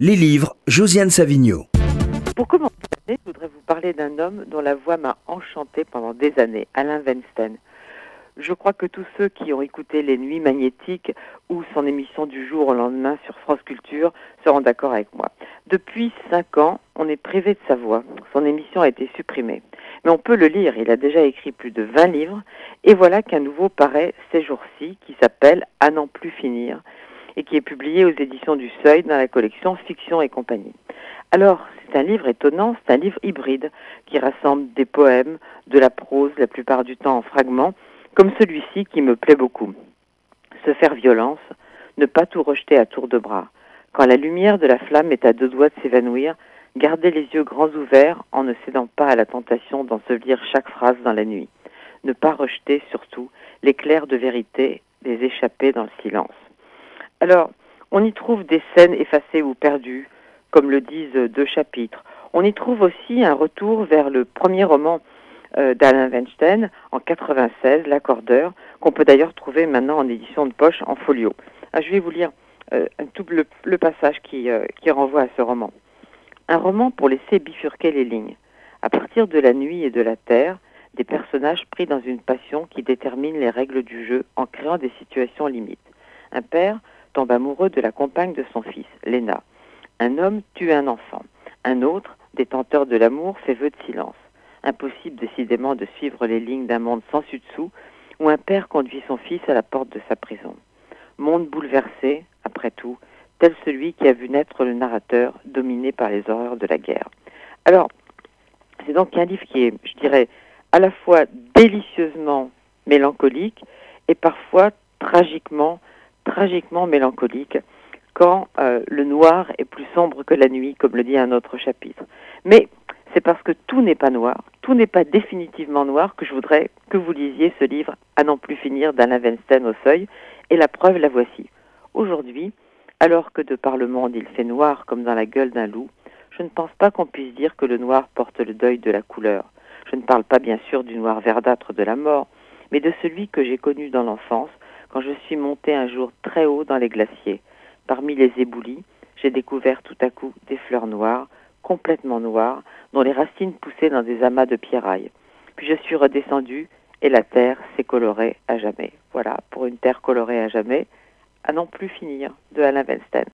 Les livres, Josiane Savigno. Pour commencer, je voudrais vous parler d'un homme dont la voix m'a enchanté pendant des années, Alain Weinstein. Je crois que tous ceux qui ont écouté Les Nuits Magnétiques ou son émission du jour au lendemain sur France Culture seront d'accord avec moi. Depuis cinq ans, on est privé de sa voix. Son émission a été supprimée. Mais on peut le lire, il a déjà écrit plus de 20 livres, et voilà qu'un nouveau paraît ces jours-ci, qui s'appelle À n'en plus finir, et qui est publié aux éditions du Seuil dans la collection Fiction et compagnie. Alors, c'est un livre étonnant, c'est un livre hybride qui rassemble des poèmes, de la prose, la plupart du temps en fragments, comme celui-ci qui me plaît beaucoup. Se faire violence, ne pas tout rejeter à tour de bras. Quand la lumière de la flamme est à deux doigts de s'évanouir, garder les yeux grands ouverts en ne cédant pas à la tentation d'ensevelir chaque phrase dans la nuit. Ne pas rejeter surtout l'éclair de vérité, les échapper dans le silence. Alors, on y trouve des scènes effacées ou perdues, comme le disent deux chapitres. On y trouve aussi un retour vers le premier roman euh, d'Alain Weinstein en 96, L'accordeur, qu'on peut d'ailleurs trouver maintenant en édition de poche en folio. Ah, je vais vous lire euh, tout le, passage qui, euh, qui renvoie à ce roman. Un roman pour laisser bifurquer les lignes. À partir de la nuit et de la terre, des personnages pris dans une passion qui détermine les règles du jeu en créant des situations limites. Un père tombe amoureux de la compagne de son fils, Léna. Un homme tue un enfant. Un autre, détenteur de l'amour, fait vœu de silence. Impossible décidément de suivre les lignes d'un monde sans dessus où un père conduit son fils à la porte de sa prison. Monde bouleversé, après tout, tel celui qui a vu naître le narrateur dominé par les horreurs de la guerre. Alors, c'est donc un livre qui est, je dirais, à la fois délicieusement mélancolique et parfois tragiquement tragiquement mélancolique quand euh, le noir est plus sombre que la nuit, comme le dit un autre chapitre. Mais c'est parce que tout n'est pas noir, tout n'est pas définitivement noir que je voudrais que vous lisiez ce livre à n'en plus finir d'Alain Weinstein au seuil, et la preuve la voici. Aujourd'hui, alors que de par le monde il fait noir comme dans la gueule d'un loup, je ne pense pas qu'on puisse dire que le noir porte le deuil de la couleur. Je ne parle pas bien sûr du noir verdâtre de la mort, mais de celui que j'ai connu dans l'enfance, quand je suis monté un jour très haut dans les glaciers. Parmi les éboulis, j'ai découvert tout à coup des fleurs noires, complètement noires, dont les racines poussaient dans des amas de pierrailles. Puis je suis redescendu et la terre s'est colorée à jamais. Voilà, pour une terre colorée à jamais, à non plus finir, de Alain Weinstein.